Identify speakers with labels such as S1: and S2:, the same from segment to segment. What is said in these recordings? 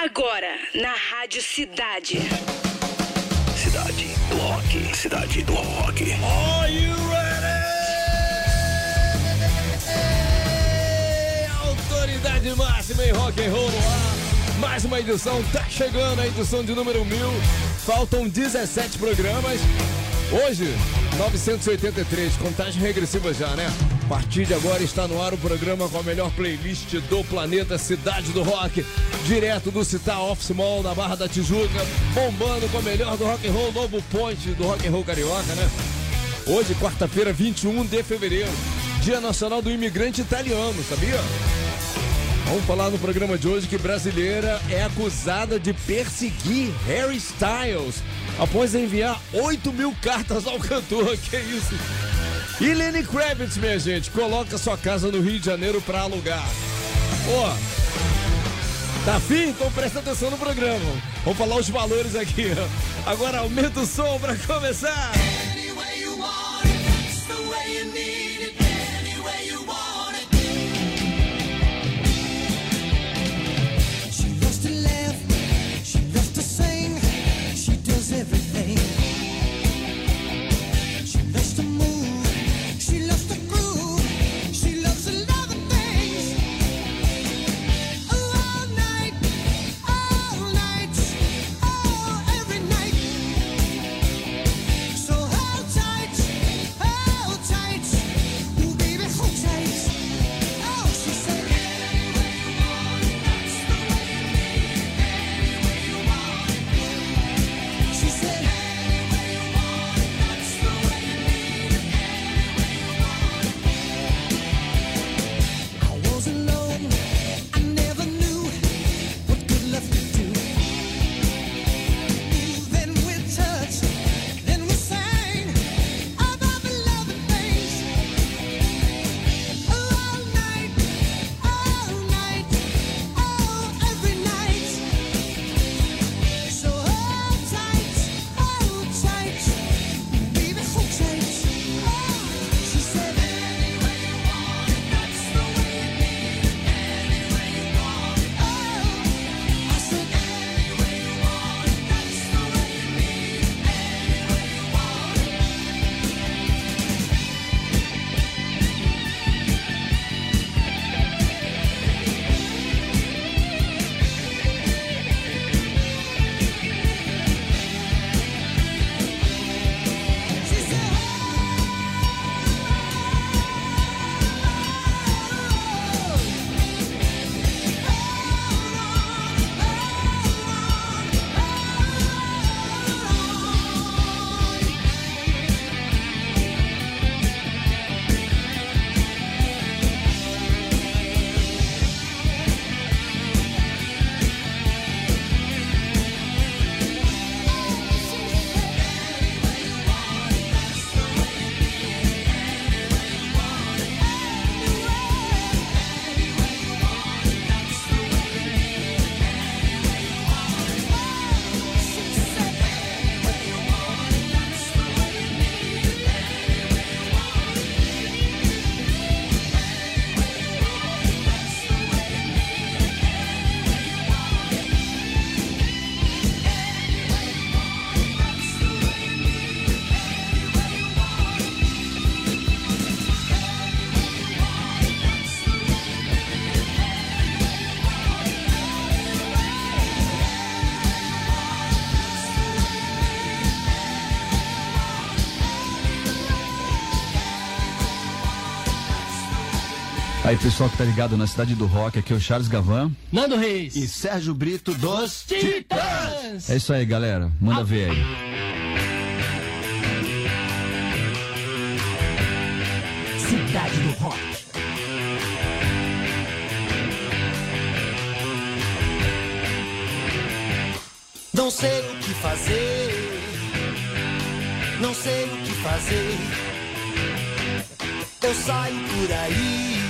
S1: Agora, na Rádio Cidade.
S2: Cidade do Rock. Cidade do Rock.
S3: Are you ready? Autoridade máxima em rock and roll no. Mais uma edição, tá chegando a edição de número mil. Faltam 17 programas. Hoje, 983, contagem regressiva já, né? A partir de agora está no ar o programa com a melhor playlist do planeta Cidade do Rock, direto do Citar Office Mall na Barra da Tijuca, bombando com a melhor do rock and roll, novo ponte do rock and roll carioca, né? Hoje, quarta-feira, 21 de fevereiro, Dia Nacional do Imigrante Italiano, sabia? Vamos falar no programa de hoje que brasileira é acusada de perseguir Harry Styles após enviar 8 mil cartas ao cantor. Que isso? E Lenny Kravitz, minha gente, coloca sua casa no Rio de Janeiro pra alugar. Ó, tá afim? Então presta atenção no programa. Vamos falar os valores aqui. Agora aumenta o som pra começar.
S4: She
S5: Aí, pessoal que tá ligado na cidade do rock, aqui é o Charles Gavan
S6: Nando Reis.
S5: e Sérgio Brito dos
S6: Titãs.
S5: É isso aí, galera. Manda ver aí.
S6: Cidade do Rock.
S4: Não sei o que fazer, não sei o que fazer. Eu saio por aí,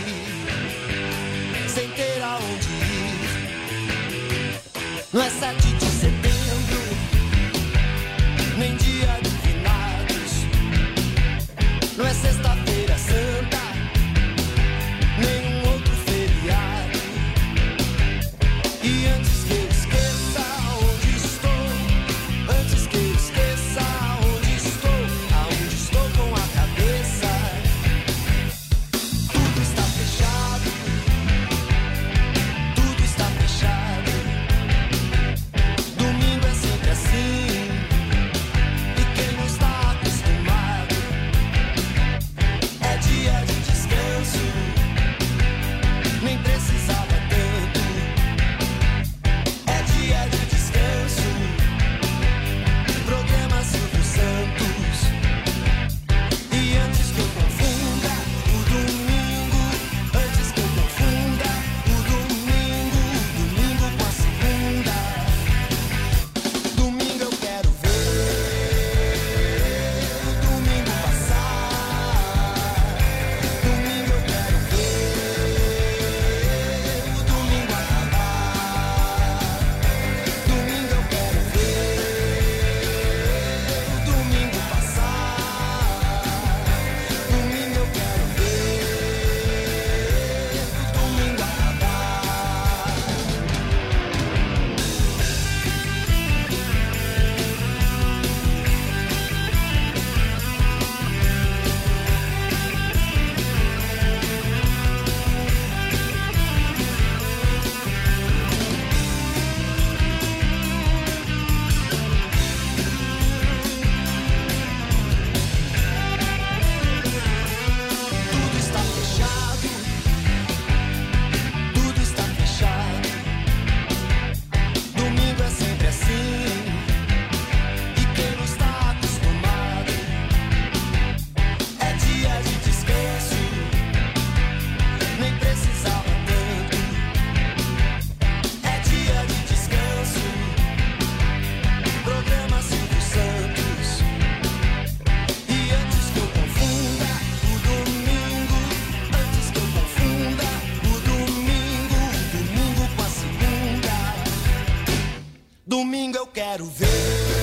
S7: Domingo eu quero ver.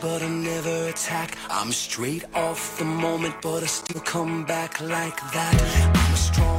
S7: but I never attack. I'm straight off the moment, but I still come back like that. I'm a strong.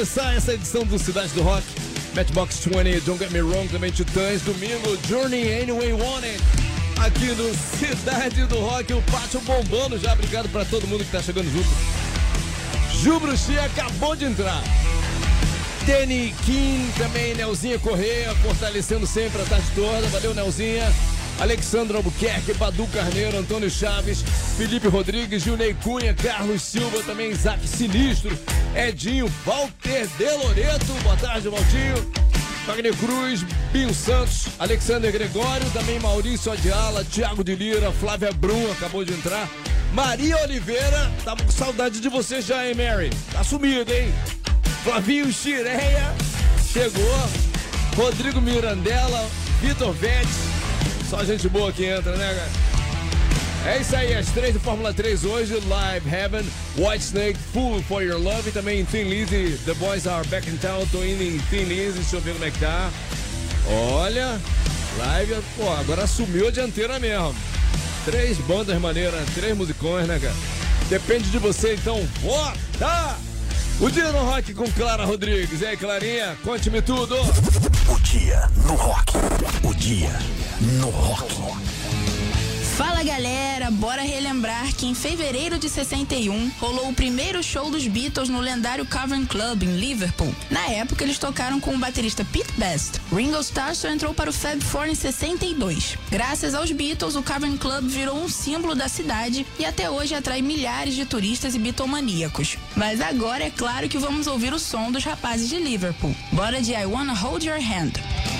S3: começar essa edição do Cidade do Rock. Matchbox 20, Don't Get Me Wrong, também Titãs, domingo, Journey Anyway Way It. Aqui no Cidade do Rock, o pátio bombando já. Obrigado para todo mundo que tá chegando junto. Jubro Xia acabou de entrar. Danny Kim, também Nelzinha Correia, fortalecendo sempre a tarde toda. Valeu, Nelzinha. Alexandre Albuquerque, Badu Carneiro, Antônio Chaves, Felipe Rodrigues, Junei Cunha, Carlos Silva, também Isaac Sinistro. Edinho Walter De Loreto. Boa tarde, Valtinho. Wagner Cruz, Binho Santos, Alexander Gregório, também Maurício Adiala, Thiago de Lira, Flávia Brum acabou de entrar. Maria Oliveira, tava com saudade de você já, hein, Mary? Tá sumido, hein? Flavinho Xireia chegou. Rodrigo Mirandela, Vitor Vetti. Só gente boa que entra, né, cara? É isso aí, as três do Fórmula 3 hoje, Live Heaven, White Snake, Fool for Your Love e também Thin Lizzy, The Boys Are Back in Town, tô indo em Thin Lizzy, deixa eu ver como é que tá. Olha, live, pô, agora assumiu a dianteira mesmo. Três bandas maneiras, três musicões, né, cara? Depende de você, então, vota! O dia no rock com Clara Rodrigues. E aí, Clarinha, conte-me tudo.
S2: O dia no rock. O dia no rock.
S8: Fala galera, bora relembrar que em fevereiro de 61 rolou o primeiro show dos Beatles no lendário Cavern Club em Liverpool. Na época eles tocaram com o baterista Pete Best. Ringo Starr só entrou para o Fab Four em 62. Graças aos Beatles, o Cavern Club virou um símbolo da cidade e até hoje atrai milhares de turistas e bitomaníacos. Mas agora é claro que vamos ouvir o som dos rapazes de Liverpool. Bora de I Wanna Hold Your Hand.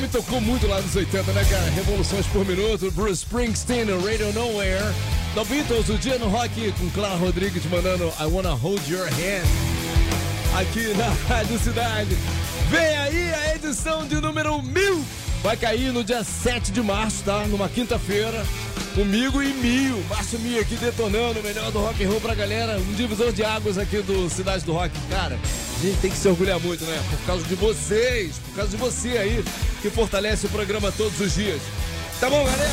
S9: Me
S3: tocou muito lá nos 80, né, cara? Revoluções por minuto, Bruce Springsteen, Radio Nowhere. The Beatles, o dia no rock com Clara Rodrigues mandando I Wanna Hold Your Hand. Aqui na Rádio Cidade. Vem aí a edição de número 1000. Vai cair no dia 7 de março, tá? Numa quinta-feira. Comigo e Mil. Márcio Mil aqui detonando o melhor do rock and roll pra galera. Um divisor de águas aqui do Cidade do Rock. Cara, a gente tem que se orgulhar muito, né? Por causa de vocês, por causa de você aí, que fortalece o programa todos os dias. Tá bom, galera?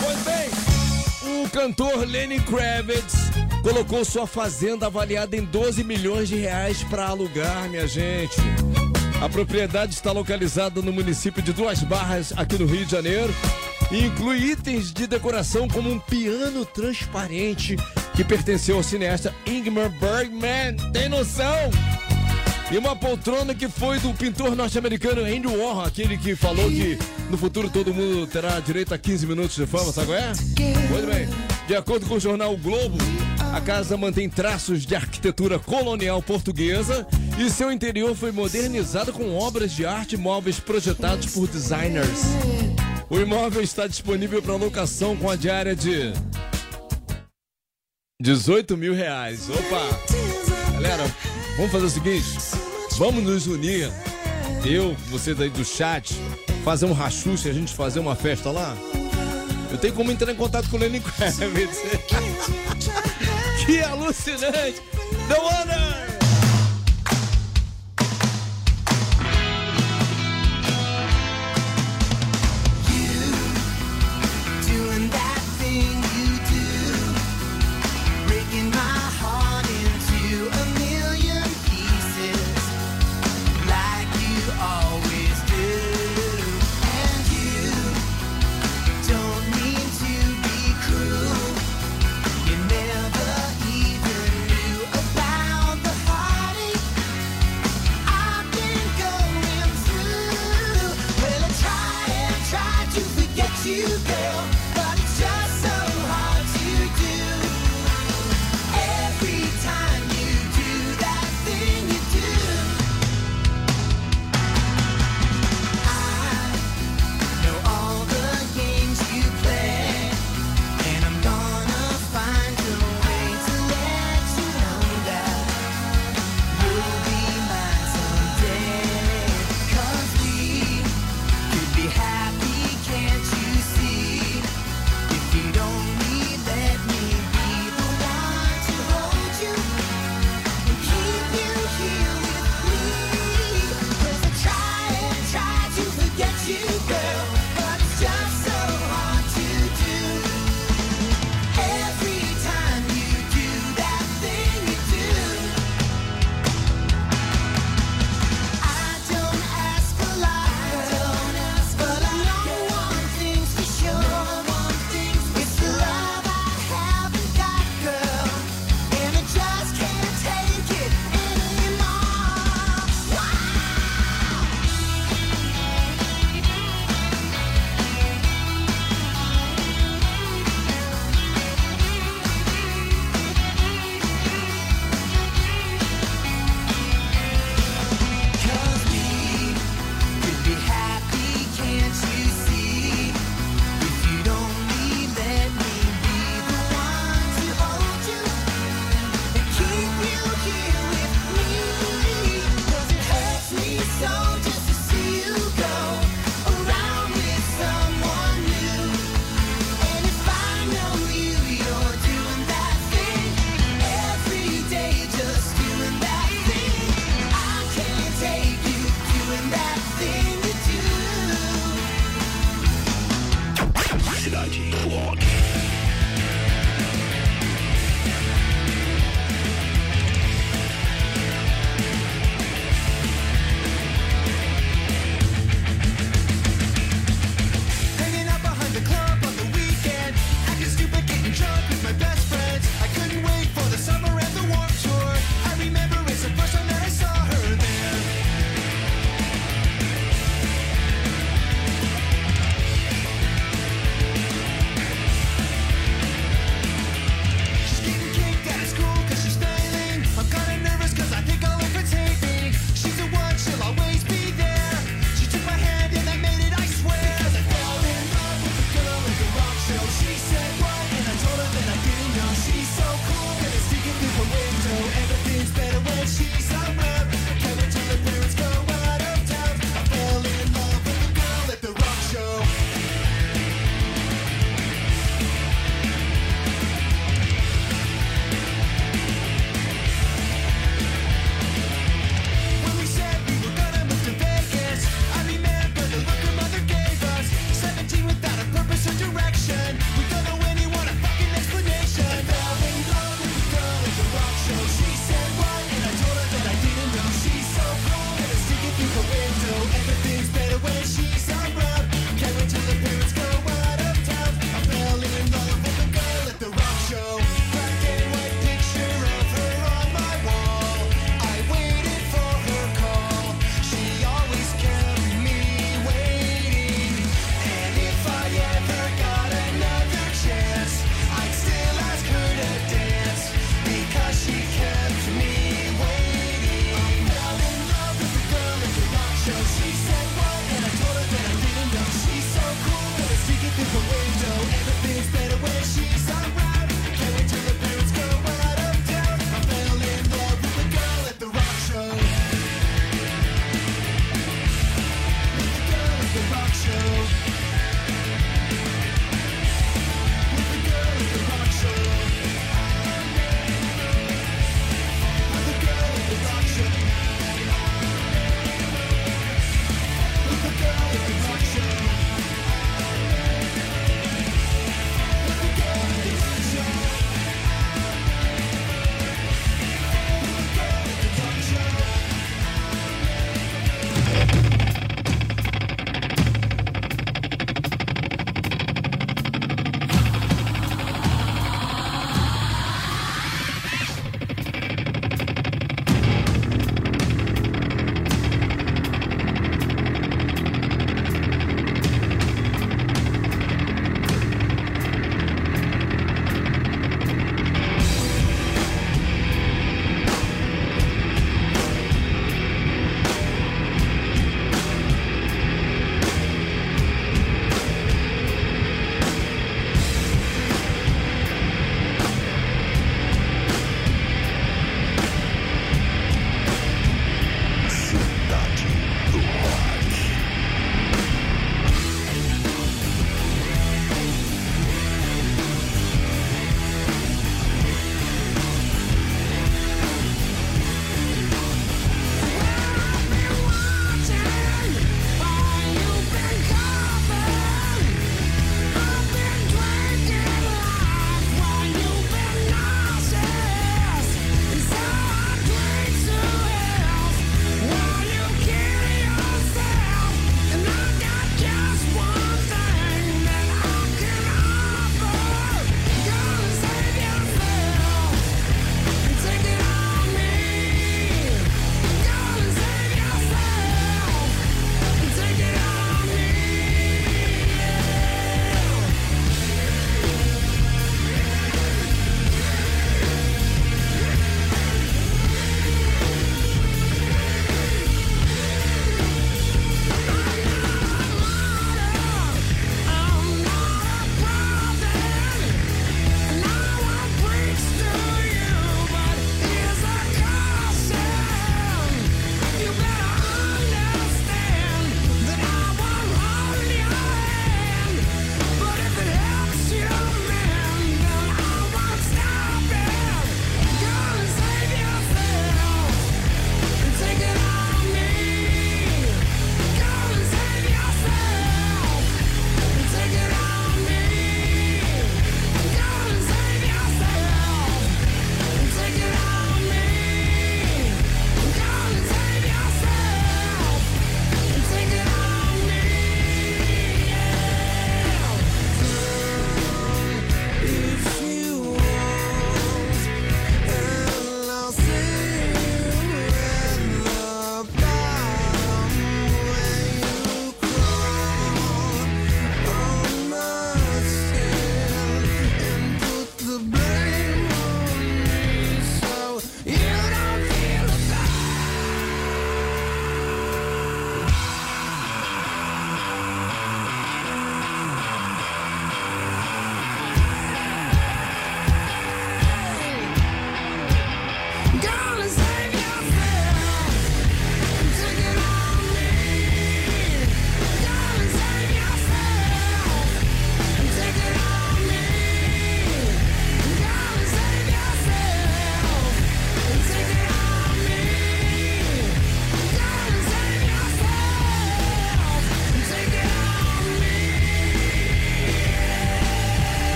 S3: Pois bem, o cantor Lenny Kravitz colocou sua fazenda avaliada em 12 milhões de reais para alugar, minha gente. A propriedade está localizada no município de Duas Barras, aqui no Rio de Janeiro, e inclui itens de decoração como um piano transparente que pertenceu ao cineasta Ingmar Bergman. Tem noção? E uma poltrona que foi do pintor norte-americano Andy Warhol, aquele que falou que no futuro todo mundo terá direito a 15 minutos de fama, sabe qual é? Muito bem. De acordo com o jornal o Globo, a casa mantém traços de arquitetura colonial portuguesa e seu interior foi modernizado com obras de arte e móveis projetados por designers. O imóvel está disponível para locação com a diária de 18 mil reais. Opa! Galera, vamos fazer o seguinte: vamos nos unir. Eu, vocês aí do chat, fazer um rachucho e a gente fazer uma festa lá. Eu tenho como entrar em contato com o Lenny Kravitz. que alucinante! The Wonder!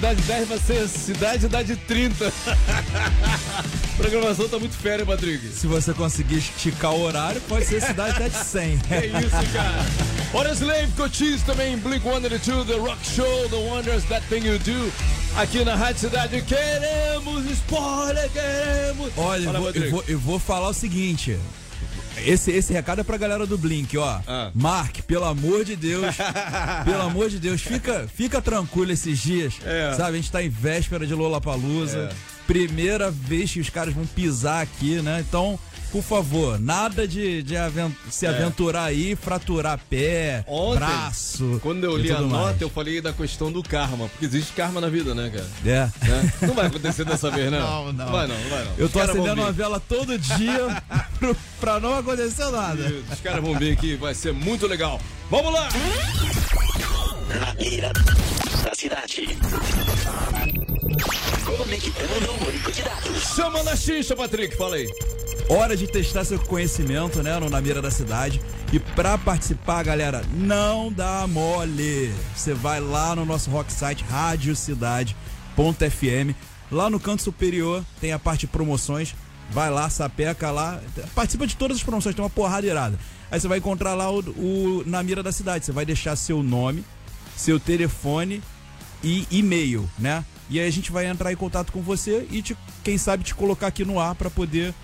S3: Idade 10 vai ser Cidade Idade 30. A programação tá muito fera, hein, Patrick?
S10: Se você conseguir esticar o horário, pode ser cidade até de 100.
S3: É isso, cara. Olha Slave Cochise também, Blink 182, The Rock Show, The Wonders That Thing You Do. Aqui na Rádio Cidade, queremos spoiler, queremos.
S10: Olha, eu
S3: Fala,
S10: vou, eu, vou, eu vou falar o seguinte. Esse, esse recado é pra galera do Blink, ó.
S3: Ah.
S10: Mark, pelo amor de Deus, pelo amor de Deus, fica, fica tranquilo esses dias.
S3: É.
S10: Sabe, a gente tá em véspera de Lollapalooza.
S3: É.
S10: Primeira vez que os caras vão pisar aqui, né? Então, por favor, nada de, de aven- se aventurar aí, fraturar pé,
S3: É. Ontem,
S10: braço.
S3: Quando eu
S10: e
S3: li a nota,
S10: mais.
S3: eu falei da questão do karma. Porque existe karma na vida, né, cara?
S10: É.
S3: Né? Não vai acontecer dessa vez, né?
S10: Não, não.
S3: Vai não, vai não.
S10: Eu tô acendendo uma vela todo dia pro- pra não acontecer nada.
S3: Os caras vão vir aqui, vai ser muito legal. Vamos lá!
S2: Na mira da cidade. Conectando o de dados.
S3: Chama na xixa, Patrick, fala aí.
S10: Hora de testar seu conhecimento, né, no Na Mira da Cidade. E pra participar, galera, não dá mole. Você vai lá no nosso rock site radiocidade.fm. Lá no canto superior tem a parte de promoções. Vai lá, sapeca lá. Participa de todas as promoções, tem uma porrada irada. Aí você vai encontrar lá o, o Na Mira da Cidade. Você vai deixar seu nome, seu telefone e e-mail, né? E aí a gente vai entrar em contato com você e te, quem sabe te colocar aqui no ar pra poder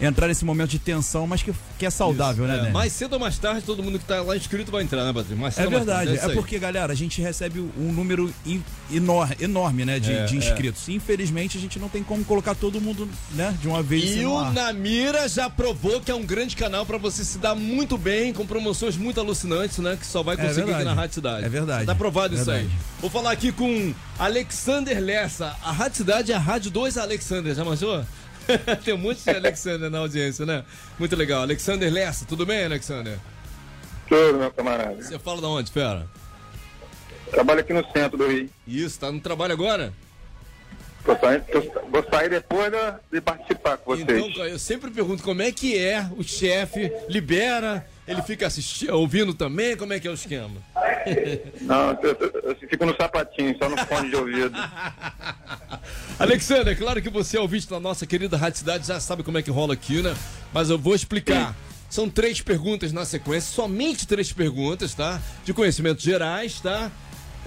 S10: entrar nesse momento de tensão, mas que, que é saudável,
S3: Isso,
S10: né,
S3: é? Mais cedo ou mais tarde, todo mundo que tá lá inscrito vai entrar, né, Patrick? Mais cedo
S10: É
S3: mais tarde,
S10: verdade,
S3: isso
S10: é
S3: aí.
S10: porque, galera, a gente recebe um número in- enor- enorme, né, de,
S3: É,
S10: de
S3: é.
S10: inscritos. Infelizmente, a gente não tem como colocar todo mundo, né, de uma vez
S3: E o. Namira já provou que é um grande canal pra você se dar muito bem, com promoções muito alucinantes, né? Que só vai
S10: É
S3: conseguir aqui na Rádio Cidade.
S10: É verdade.
S3: Tá provado isso aí. Vou falar aqui com Alexander Lessa. A Rádio Cidade é a Rádio 2 Alexander, já manjou? Tem um monte de Alexander na audiência, né? Muito legal. Alexander Lessa, tudo bem, Alexander?
S11: Tudo, meu camarada.
S3: Você fala da onde, fera?
S11: Trabalho aqui no centro do Rio.
S3: Isso, tá no trabalho agora?
S11: Saindo- tô- vou sair depois de participar com vocês.
S3: Então, eu sempre pergunto como é que é o chefe, libera, ele fica assistindo, ouvindo também, como é que é o esquema?
S11: Não, eu, eu- eu fico no sapatinho, só no fone de ouvido.
S3: Alexandre, é claro que você é ouvinte da nossa querida Rádio Cidade, já sabe como é que rola aqui, né? Mas eu vou explicar. São três perguntas na sequência, somente três perguntas, tá? De conhecimentos gerais, tá?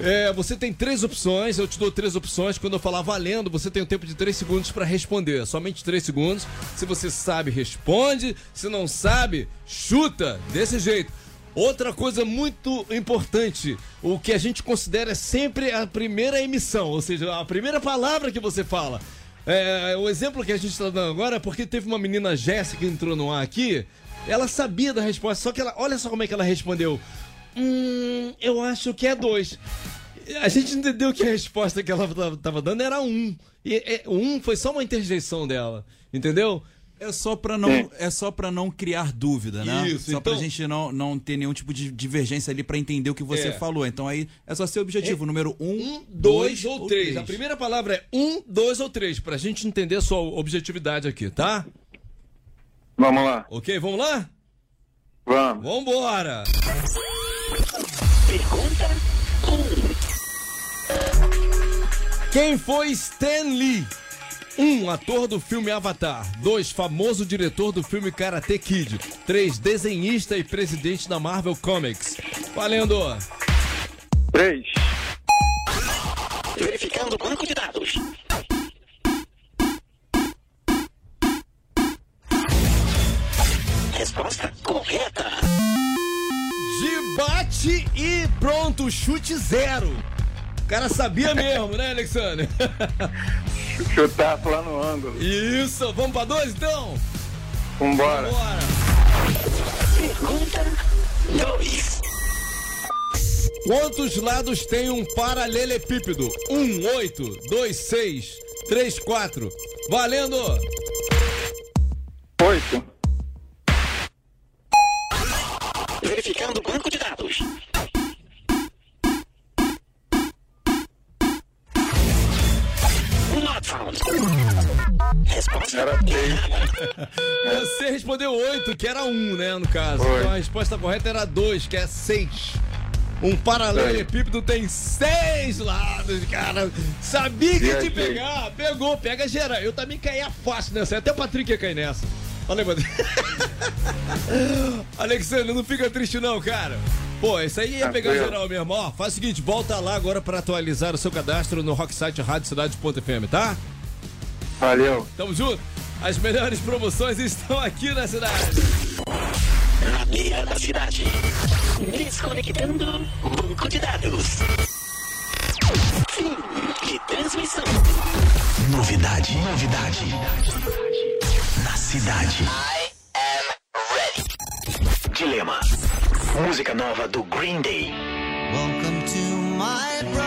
S3: É, você tem três opções, eu te dou três opções. Quando eu falar valendo, você tem um tempo de três segundos para responder. Somente três segundos. Se você sabe, responde. Se não sabe, chuta. Desse jeito. Outra coisa muito importante, o que a gente considera sempre a primeira emissão, ou seja, a primeira palavra que você fala. É, o exemplo que a gente está dando agora é porque teve uma menina Jéssica que entrou no ar aqui, ela sabia da resposta, só que ela, olha só como é que ela respondeu. Hum, eu acho que é dois. A gente entendeu que a resposta que ela tava- tava dando era um. E é, um foi só uma interjeição dela, entendeu?
S10: É só pra não, é só para não criar dúvida, né?
S3: Isso,
S10: só
S3: então-
S10: pra gente não, não ter nenhum tipo de divergência ali pra entender o que você
S3: É.
S10: falou. Então aí é só ser objetivo, número um,
S3: Um, dois, ou três. A primeira palavra é um, dois ou três, pra gente entender a sua objetividade aqui, tá?
S11: Vamos lá,
S3: Ok, vamos lá?
S11: vamos.
S3: Vambora! Quem foi Stan Lee? Um, ator do filme Avatar. Dois, famoso diretor do filme Karate Kid. Três, desenhista e presidente da Marvel Comics. Valendo!
S11: Três.
S2: Verificando o banco de dados. Resposta correta.
S3: Debate e pronto, chute zero. O cara sabia mesmo, né, Alexandre?
S11: Chutar lá no ângulo.
S3: Isso, vamos pra dois então?
S11: Vambora.
S3: Vambora.
S2: Pergunta dois.
S3: Quantos lados tem um paralelepípedo? Um, oito, dois, seis, três, quatro. Valendo!
S11: Oito. Era três.
S3: Você respondeu oito, que era um, né, no caso.
S11: Foi.
S3: Então a resposta correta era dois, que é seis. Um paralelepípedo tem seis lados, cara. Sabia que ia te pegar. Pegou, pega geral. Eu também caía fácil nessa. Até o Patrick ia cair nessa. Olha, mano. Alexandre, não fica triste não, cara. Pô, isso aí ia pegar
S11: Tranquilo.
S3: geral mesmo. Ó, faz o seguinte, volta lá agora pra atualizar o seu cadastro no Rocksite Radiocidade.fm, tá?
S11: Valeu.
S3: Tamo junto. As melhores promoções estão aqui na cidade.
S2: Na beira da cidade.
S12: Desconectando banco de dados. Fim de transmissão.
S2: Novidade. Novidade. Na cidade. Dilema. Música nova do Green Day.
S8: Welcome to my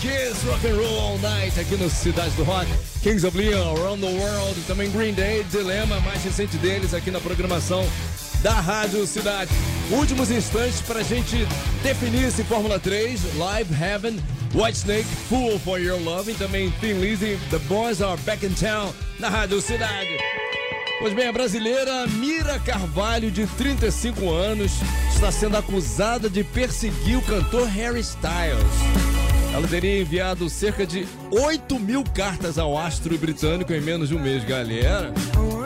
S3: Kiss Rock and Roll All Night aqui no Cidade do Rock. Kings of Leon, Around the World, também Green Day, Dilema, mais recente deles aqui na programação da Rádio Cidade. Últimos instantes pra gente definir esse Fórmula 3, Live Heaven, Whitesnake, Fool for Your Love e também Thin Lizzy, The Boys Are Back in Town na Rádio Cidade. Pois bem, a brasileira Mira Carvalho, de 35 anos, está sendo acusada de perseguir o cantor Harry Styles. Ela teria enviado cerca de 8 mil cartas ao astro britânico em menos de um mês, galera.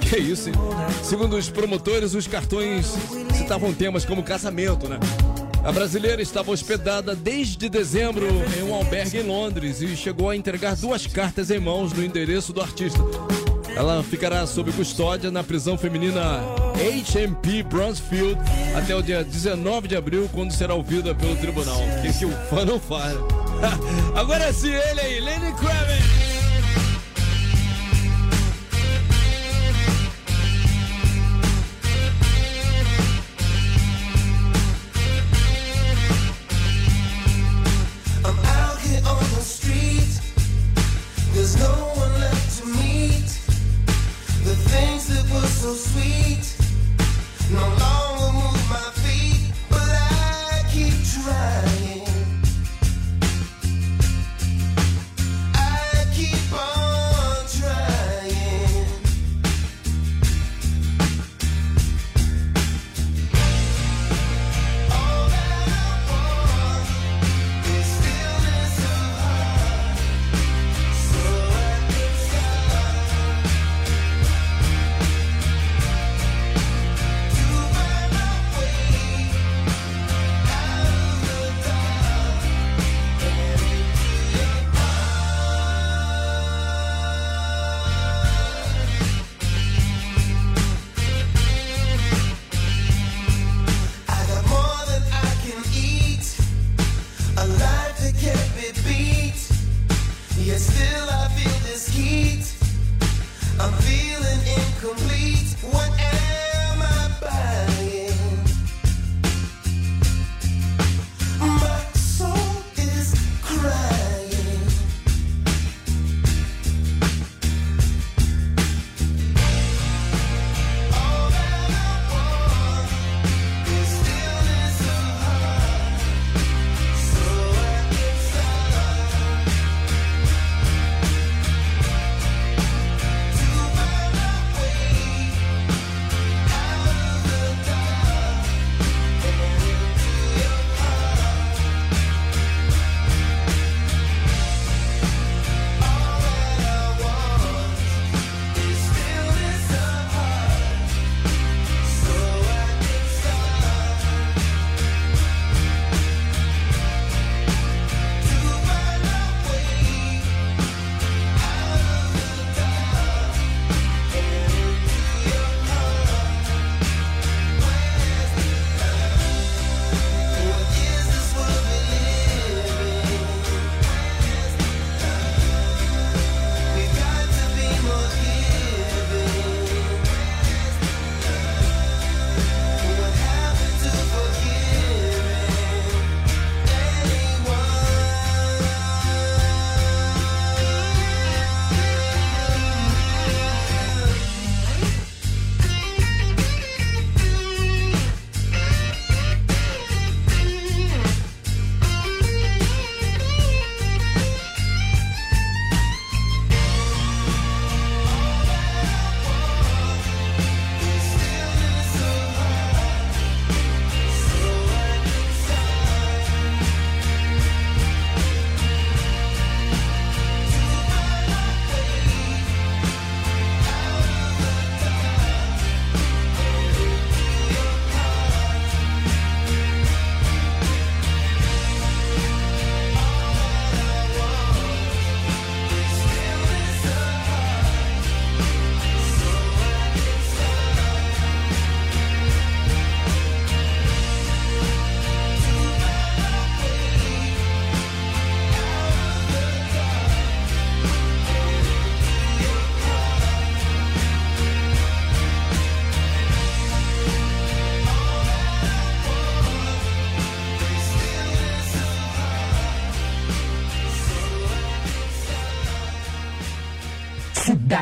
S3: Que isso, hein? Segundo os promotores, os cartões citavam temas como casamento, né? A brasileira estava hospedada desde dezembro em um albergue em Londres e chegou a entregar duas cartas em mãos no endereço do artista. Ela ficará sob custódia na prisão feminina HMP Brunsfield até o dia 19 de abril, quando será ouvida pelo tribunal. Que, que o fã não faz. Agora sim, ele aí, Lenny Kravitz.
S7: I'm out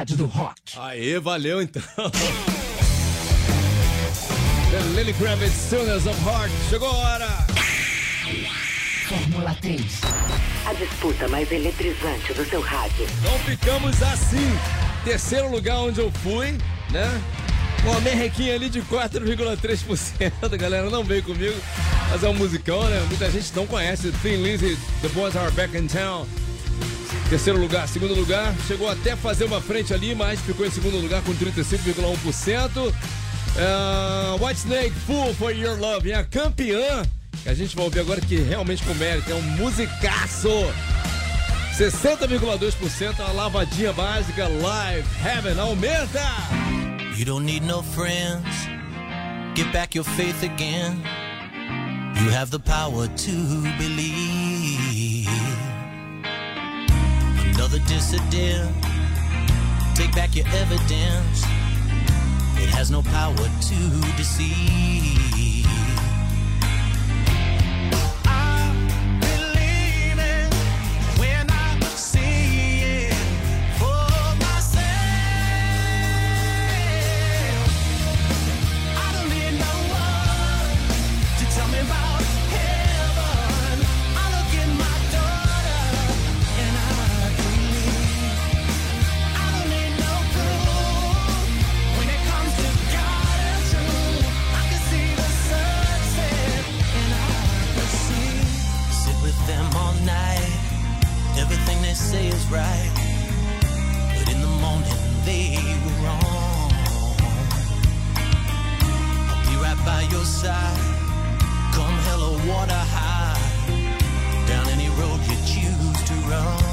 S13: Cidade do Rock.
S3: Aê, valeu então. The Lily Kravitz, Stillness of Heart. Chegou a hora.
S13: Fórmula 3.
S14: A disputa mais eletrizante do seu rádio.
S3: Então ficamos assim. Terceiro lugar onde eu fui, né? Uma merrequinha ali de 4,3%. A galera não veio comigo. Mas é um musicão, né? Muita gente não conhece. Thin Lizzy, The Boys Are Back in Town. Terceiro lugar, segundo lugar, chegou até a fazer uma frente ali, mas ficou em segundo lugar com 35,1%. Ah, White Snake, Full for Your Love, e a campeã, que a gente vai ouvir agora que realmente com mérito, é um musicaço. 60,2%, a lavadinha básica, Live Heaven, aumenta!
S8: You don't need no friends. Get back your faith again. You have the power to believe. Another dissident. Take back your evidence. It has no power to deceive. Is right, but in the morning they were wrong. I'll be right by your side. Come hell or water high. Down any road you choose to run.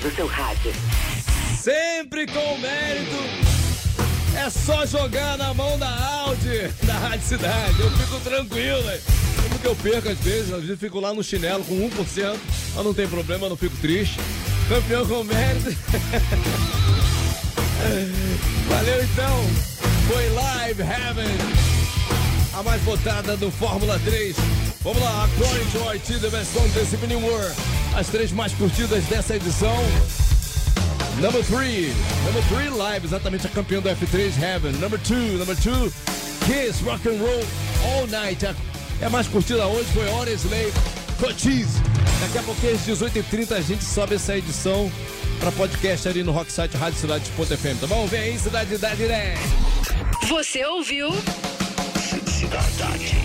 S14: Do seu rádio.
S3: Sempre com mérito. É só jogar na mão da Audi, da Rádio Cidade. Eu fico tranquilo? Como que eu perco às vezes, às vezes fico lá no chinelo com 1%, mas não tem problema, não fico triste. Campeão com mérito. Valeu então. Foi Live Heaven. A mais votada do Fórmula 3. Vamos lá, according to RT, the best in the world. As três mais curtidas dessa edição. Number 3, number 3 live, exatamente a campeã do F3 Heaven. Number 2, number 2, Kiss Rock and Roll All Night. A, é a mais curtida hoje foi Hora Slave Cochise. Daqui a pouquinho às 18h30 a gente sobe essa edição para podcast ali no Rocksite Rádio Cidade.fm, tá bom? Vem aí, Cidade da Direto.
S1: Você ouviu?
S12: Cidade.